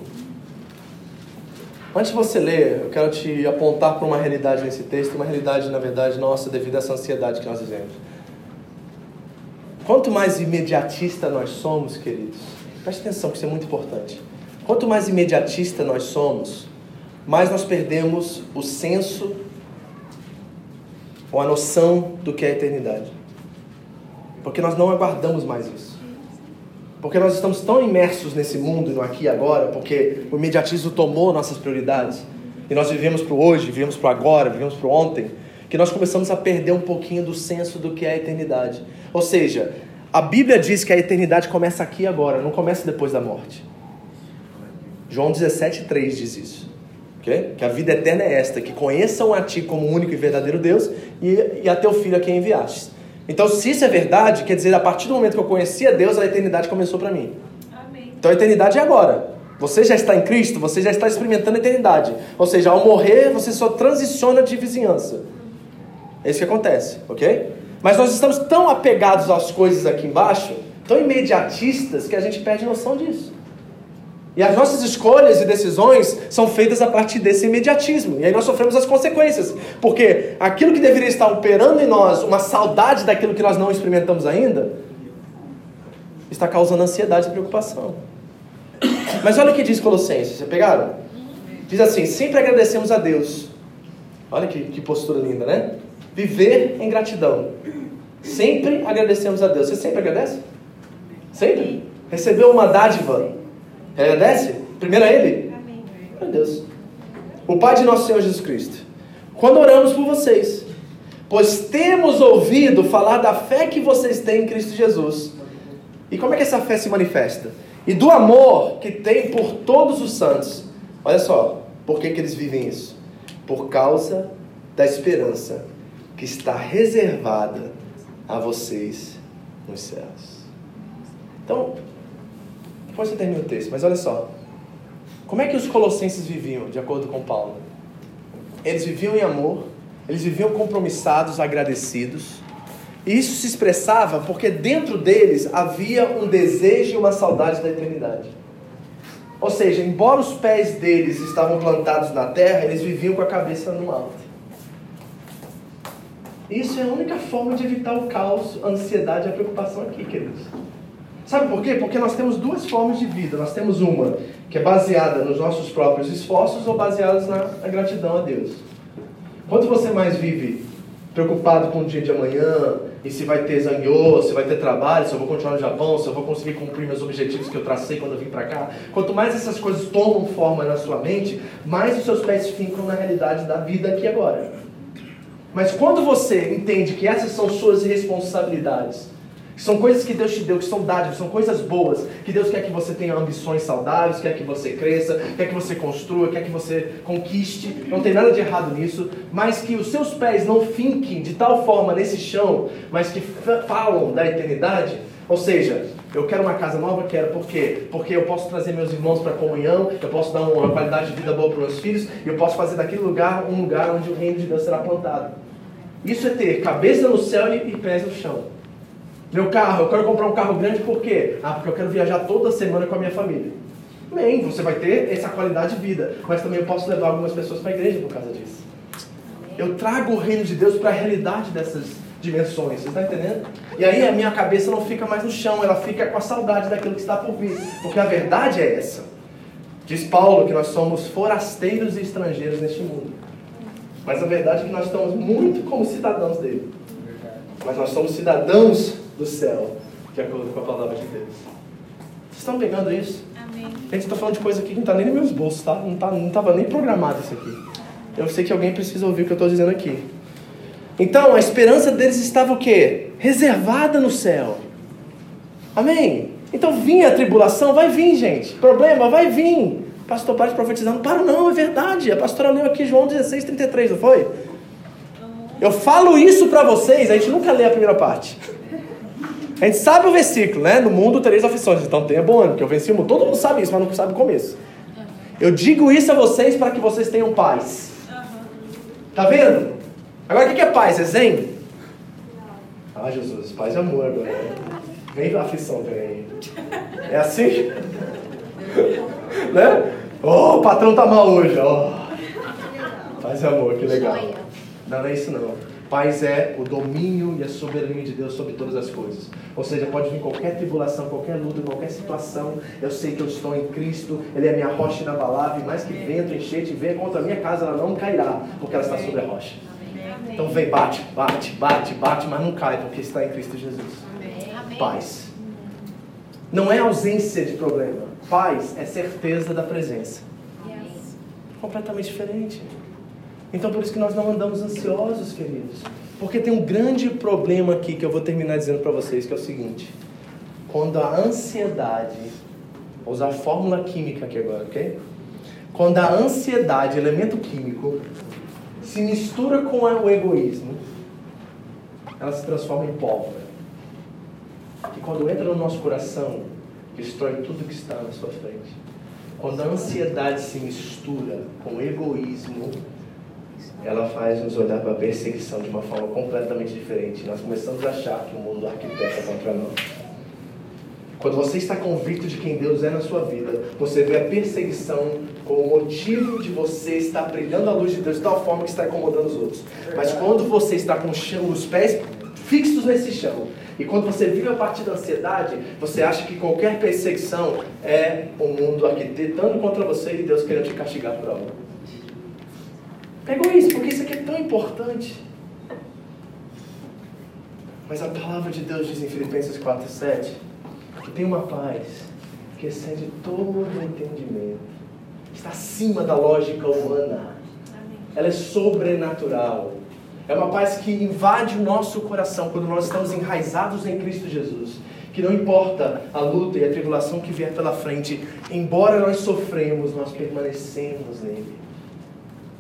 S1: Antes de você ler, eu quero te apontar para uma realidade nesse texto, uma realidade, na verdade, nossa, devido a essa ansiedade que nós vivemos. Quanto mais imediatista nós somos, queridos, Preste atenção, que isso é muito importante. Quanto mais imediatista nós somos, mais nós perdemos o senso ou a noção do que é a eternidade. Porque nós não aguardamos mais isso. Porque nós estamos tão imersos nesse mundo, no aqui e agora, porque o imediatismo tomou nossas prioridades. E nós vivemos para o hoje, vivemos para o agora, vivemos para o ontem, que nós começamos a perder um pouquinho do senso do que é a eternidade. Ou seja, a Bíblia diz que a eternidade começa aqui agora, não começa depois da morte. João 17,3 diz isso. Okay? Que a vida eterna é esta, que conheçam a Ti como único e verdadeiro Deus e, e a Teu Filho a quem enviaste. Então, se isso é verdade, quer dizer, a partir do momento que eu conheci a Deus, a eternidade começou para mim. Amém. Então, a eternidade é agora. Você já está em Cristo, você já está experimentando a eternidade. Ou seja, ao morrer, você só transiciona de vizinhança. É isso que acontece, ok? Mas nós estamos tão apegados às coisas aqui embaixo, tão imediatistas, que a gente perde noção disso. E as nossas escolhas e decisões são feitas a partir desse imediatismo. E aí nós sofremos as consequências. Porque aquilo que deveria estar operando em nós, uma saudade daquilo que nós não experimentamos ainda, está causando ansiedade e preocupação. Mas olha o que diz Colossenses, vocês pegaram? Diz assim: sempre agradecemos a Deus. Olha que, que postura linda, né? Viver em gratidão. Sempre agradecemos a Deus. Você sempre agradece? Sempre? Recebeu uma dádiva Agradece? Primeiro a Ele? Amém. Meu Deus. O Pai de nosso Senhor Jesus Cristo. Quando oramos por vocês, pois temos ouvido falar da fé que vocês têm em Cristo Jesus. E como é que essa fé se manifesta? E do amor que tem por todos os santos. Olha só, por que, que eles vivem isso? Por causa da esperança que está reservada a vocês nos céus. Então, depois você termina o texto, mas olha só. Como é que os colossenses viviam, de acordo com Paulo? Eles viviam em amor, eles viviam compromissados, agradecidos. E isso se expressava porque dentro deles havia um desejo e uma saudade da eternidade. Ou seja, embora os pés deles estavam plantados na terra, eles viviam com a cabeça no alto. Isso é a única forma de evitar o caos, a ansiedade e a preocupação aqui, queridos. Sabe por quê? Porque nós temos duas formas de vida. Nós temos uma que é baseada nos nossos próprios esforços ou baseados na, na gratidão a Deus. Quanto você mais vive preocupado com o dia de amanhã, e se vai ter zanhô, se vai ter trabalho, se eu vou continuar no Japão, se eu vou conseguir cumprir meus objetivos que eu tracei quando eu vim para cá. Quanto mais essas coisas tomam forma na sua mente, mais os seus pés ficam na realidade da vida aqui agora. Mas quando você entende que essas são suas responsabilidades, são coisas que Deus te deu, que são dádivas, são coisas boas, que Deus quer que você tenha ambições saudáveis, quer que você cresça, quer que você construa, quer que você conquiste. Não tem nada de errado nisso, mas que os seus pés não finquem de tal forma nesse chão, mas que falam da eternidade. Ou seja, eu quero uma casa nova, quero por quê? Porque eu posso trazer meus irmãos para a comunhão, eu posso dar uma qualidade de vida boa para os meus filhos, e eu posso fazer daquele lugar um lugar onde o reino de Deus será plantado. Isso é ter cabeça no céu e pés no chão. Meu carro, eu quero comprar um carro grande por quê? Ah, porque eu quero viajar toda semana com a minha família. Bem, você vai ter essa qualidade de vida, mas também eu posso levar algumas pessoas para a igreja por causa disso. Eu trago o reino de Deus para a realidade dessas dimensões, você está entendendo? E aí a minha cabeça não fica mais no chão, ela fica com a saudade daquilo que está por vir, porque a verdade é essa. Diz Paulo que nós somos forasteiros e estrangeiros neste mundo. Mas a verdade é que nós estamos muito como cidadãos dele. Mas nós somos cidadãos do céu, de acordo com a palavra de Deus. Vocês estão pegando isso? Amém. Gente, estou falando de coisa aqui que não está nem nos meus bolsos, tá? Não tá, não estava nem programado isso aqui. Eu sei que alguém precisa ouvir o que eu estou dizendo aqui. Então, a esperança deles estava o quê? Reservada no céu. Amém? Então, vinha a tribulação, vai vir, gente. Problema, vai vir. Pastor Paz profetizando. Para, não, é verdade. A pastora leu aqui João 16, 33, não foi? Eu falo isso para vocês, a gente nunca lê a primeira parte. A gente sabe o versículo, né? No mundo tereis aflições, então tenha bom ano, porque eu venci o mundo. Todo mundo sabe isso, mas não sabe o começo. Eu digo isso a vocês para que vocês tenham paz. Tá vendo? Agora o que é paz? É zen? Ah, Jesus, paz é amor agora. Vem a aflição também. É assim? né? Oh, o patrão tá mal hoje. Oh. Paz é amor, que legal. Não, não é isso não. Paz é o domínio e a soberania de Deus sobre todas as coisas. Ou seja, pode vir qualquer tribulação, qualquer luta, qualquer situação. Eu sei que eu estou em Cristo, Ele é minha rocha inabalável. E mais que vento, enchente, venha contra a minha casa, ela não cairá, porque ela está sobre a rocha. Então vem, bate, bate, bate, bate, mas não cai, porque está em Cristo Jesus. Paz. Não é ausência de problema. Paz é certeza da presença. Completamente diferente. Então por isso que nós não andamos ansiosos, queridos. Porque tem um grande problema aqui que eu vou terminar dizendo para vocês, que é o seguinte. Quando a ansiedade, vou usar a fórmula química aqui agora, ok? Quando a ansiedade, elemento químico, se mistura com o egoísmo, ela se transforma em pólvora. Que quando entra no nosso coração, destrói tudo que está na sua frente. Quando a ansiedade se mistura com o egoísmo, ela faz nos olhar para a perseguição de uma forma completamente diferente. Nós começamos a achar que o mundo arquiteta contra nós. Quando você está convicto de quem Deus é na sua vida, você vê a perseguição como motivo de você estar brilhando a luz de Deus de tal forma que está incomodando os outros. Mas quando você está com os pés fixos nesse chão, e quando você vive a partir da ansiedade, você acha que qualquer perseguição é o mundo arquitetando contra você e Deus querendo te castigar por algo. Pegou isso, porque isso aqui é tão importante. Mas a palavra de Deus diz em Filipenses 4, 7 que tem uma paz que excede todo o entendimento. Está acima da lógica humana. Ela é sobrenatural. É uma paz que invade o nosso coração quando nós estamos enraizados em Cristo Jesus. Que não importa a luta e a tribulação que vier pela frente, embora nós sofremos, nós permanecemos nele.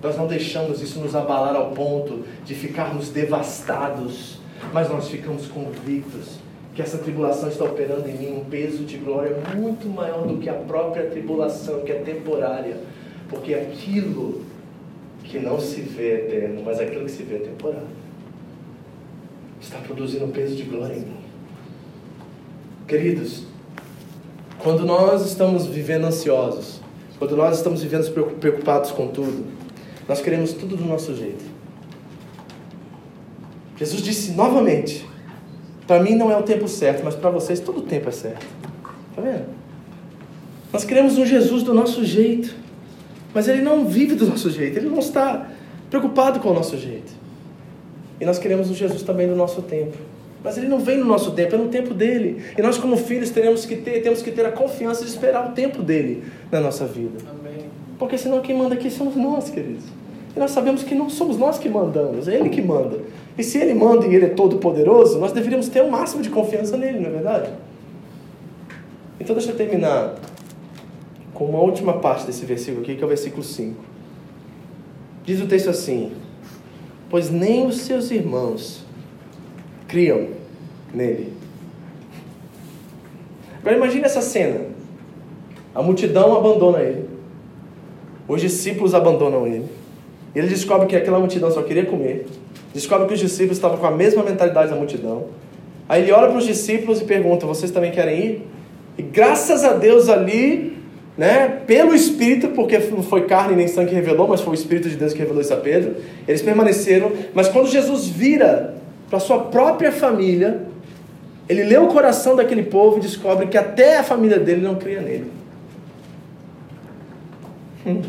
S1: Nós não deixamos isso nos abalar ao ponto de ficarmos devastados, mas nós ficamos convictos que essa tribulação está operando em mim um peso de glória muito maior do que a própria tribulação, que é temporária, porque aquilo que não se vê é eterno, mas aquilo que se vê é temporário, está produzindo um peso de glória em mim. Queridos, quando nós estamos vivendo ansiosos, quando nós estamos vivendo preocupados com tudo, nós queremos tudo do nosso jeito. Jesus disse novamente: para mim não é o tempo certo, mas para vocês todo o tempo é certo. Está vendo? Nós queremos um Jesus do nosso jeito, mas ele não vive do nosso jeito, ele não está preocupado com o nosso jeito. E nós queremos um Jesus também do nosso tempo. Mas ele não vem no nosso tempo, é no tempo dele. E nós, como filhos, teremos que ter, temos que ter a confiança de esperar o tempo dele na nossa vida. Amém. Porque senão quem manda aqui somos nós, queridos. E nós sabemos que não somos nós que mandamos, é ele que manda. E se ele manda e ele é todo poderoso, nós deveríamos ter o máximo de confiança nele, não é verdade? Então deixa eu terminar com uma última parte desse versículo aqui, que é o versículo 5. Diz o texto assim: Pois nem os seus irmãos criam nele. Agora imagine essa cena. A multidão abandona ele. Os discípulos abandonam ele. Ele descobre que aquela multidão só queria comer descobre que os discípulos estavam com a mesma mentalidade da multidão. Aí ele olha para os discípulos e pergunta: Vocês também querem ir? E graças a Deus ali, né, pelo Espírito, porque não foi carne nem sangue que revelou, mas foi o Espírito de Deus que revelou isso a Pedro, eles permaneceram. Mas quando Jesus vira para sua própria família, ele lê o coração daquele povo e descobre que até a família dele não cria nele. Hum.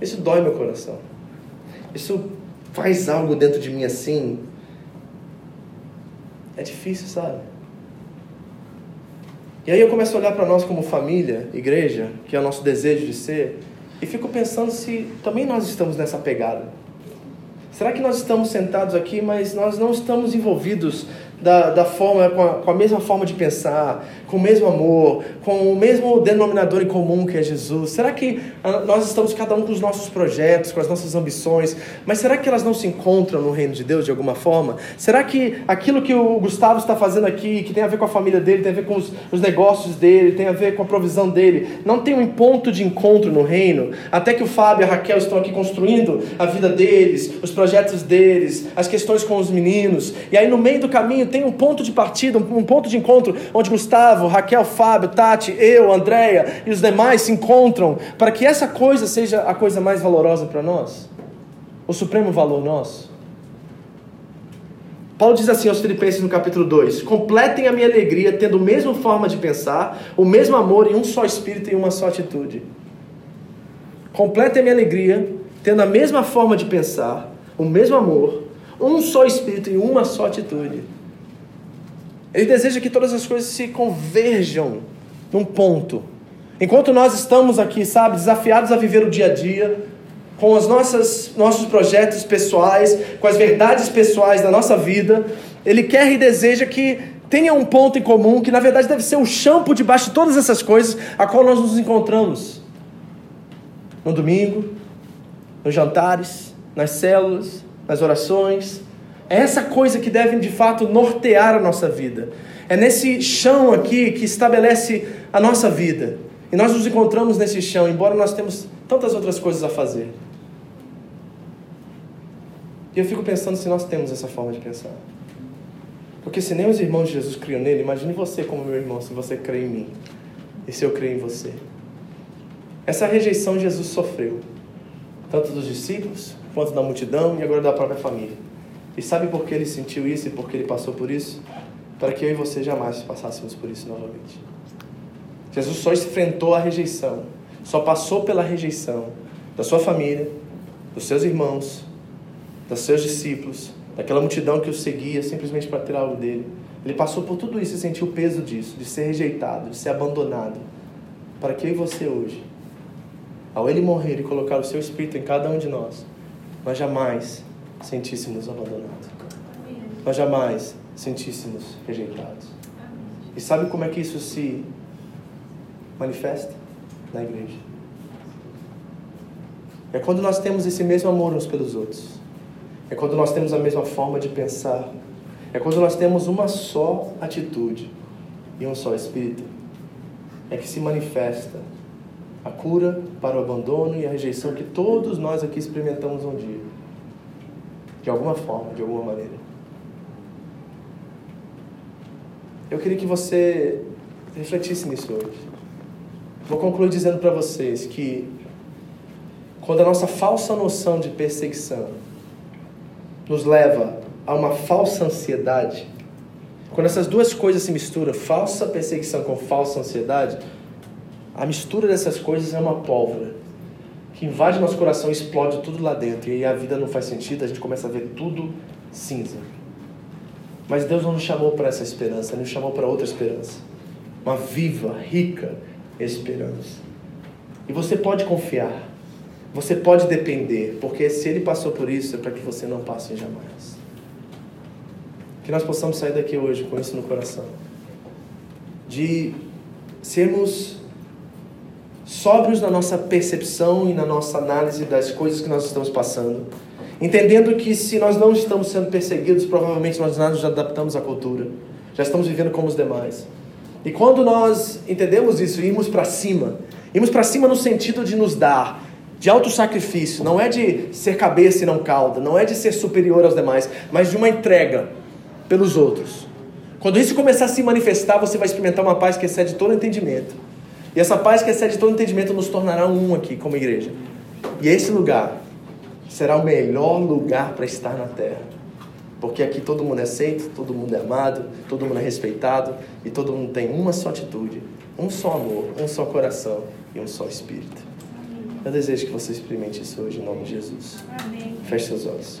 S1: Isso dói meu coração. Isso faz algo dentro de mim assim. É difícil, sabe? E aí eu começo a olhar para nós como família, igreja, que é o nosso desejo de ser, e fico pensando se também nós estamos nessa pegada. Será que nós estamos sentados aqui, mas nós não estamos envolvidos da, da forma, com a, com a, mesma forma de pensar, com o mesmo amor, com o mesmo denominador em comum que é Jesus? Será que ah, nós estamos cada um com os nossos projetos, com as nossas ambições, mas será que elas não se encontram no reino de Deus de alguma forma? Será que aquilo que o Gustavo está fazendo aqui, que tem a ver com a família dele, tem a ver com os, os negócios dele, tem a ver com a provisão dele, não tem um ponto de encontro no reino? Até que o Fábio e a Raquel estão aqui construindo a vida deles, os projetos deles, as questões com os meninos, e aí no meio do caminho tem um ponto de partida, um ponto de encontro, onde Gustavo, Raquel, Fábio, Tati, eu, Andréia e os demais se encontram, para que essa coisa seja a coisa mais valorosa para nós, o supremo valor nosso. Paulo diz assim aos Filipenses no capítulo 2: Completem a minha alegria, tendo a mesma forma de pensar, o mesmo amor em um só espírito e uma só atitude. Completem a minha alegria, tendo a mesma forma de pensar, o mesmo amor, um só espírito e uma só atitude. Ele deseja que todas as coisas se converjam num ponto. Enquanto nós estamos aqui, sabe, desafiados a viver o dia a dia, com os nossos projetos pessoais, com as verdades pessoais da nossa vida, Ele quer e deseja que tenha um ponto em comum, que na verdade deve ser o chão por debaixo de todas essas coisas, a qual nós nos encontramos. No domingo, nos jantares, nas células, nas orações, é essa coisa que deve de fato nortear a nossa vida. É nesse chão aqui que estabelece a nossa vida. E nós nos encontramos nesse chão, embora nós temos tantas outras coisas a fazer. E eu fico pensando se nós temos essa forma de pensar. Porque se nem os irmãos de Jesus criam nele, imagine você como meu irmão, se você crê em mim. E se eu creio em você. Essa rejeição Jesus sofreu. Tanto dos discípulos, quanto da multidão e agora da própria família. E sabe por que ele sentiu isso e por que ele passou por isso? Para que eu e você jamais passássemos por isso novamente. Jesus só enfrentou a rejeição, só passou pela rejeição da sua família, dos seus irmãos, dos seus discípulos, daquela multidão que o seguia simplesmente para ter algo dele. Ele passou por tudo isso e sentiu o peso disso, de ser rejeitado, de ser abandonado. Para que eu e você hoje, ao ele morrer e colocar o seu espírito em cada um de nós, nós jamais sentíssemos abandonados. Nós jamais sentíssemos rejeitados. E sabe como é que isso se manifesta na igreja? É quando nós temos esse mesmo amor uns pelos outros. É quando nós temos a mesma forma de pensar. É quando nós temos uma só atitude e um só espírito. É que se manifesta a cura para o abandono e a rejeição que todos nós aqui experimentamos um dia. De alguma forma, de alguma maneira. Eu queria que você refletisse nisso hoje. Vou concluir dizendo para vocês que quando a nossa falsa noção de perseguição nos leva a uma falsa ansiedade, quando essas duas coisas se misturam, falsa perseguição com falsa ansiedade, a mistura dessas coisas é uma pólvora que invade nosso coração e explode tudo lá dentro. E aí a vida não faz sentido, a gente começa a ver tudo cinza. Mas Deus não nos chamou para essa esperança, Ele nos chamou para outra esperança. Uma viva, rica esperança. E você pode confiar. Você pode depender, porque se ele passou por isso, é para que você não passe jamais. Que nós possamos sair daqui hoje com isso no coração. De sermos sóbrios na nossa percepção e na nossa análise das coisas que nós estamos passando. Entendendo que se nós não estamos sendo perseguidos, provavelmente nós já nos adaptamos à cultura. Já estamos vivendo como os demais. E quando nós entendemos isso irmos para cima, irmos para cima no sentido de nos dar, de autossacrifício, não é de ser cabeça e não cauda, não é de ser superior aos demais, mas de uma entrega pelos outros. Quando isso começar a se manifestar, você vai experimentar uma paz que excede todo entendimento. E essa paz que excede todo entendimento nos tornará um aqui como igreja. E esse lugar será o melhor lugar para estar na terra. Porque aqui todo mundo é aceito, todo mundo é amado, todo mundo é respeitado e todo mundo tem uma só atitude, um só amor, um só coração e um só espírito. Eu desejo que você experimente isso hoje em nome de Jesus. Amém. Feche seus olhos.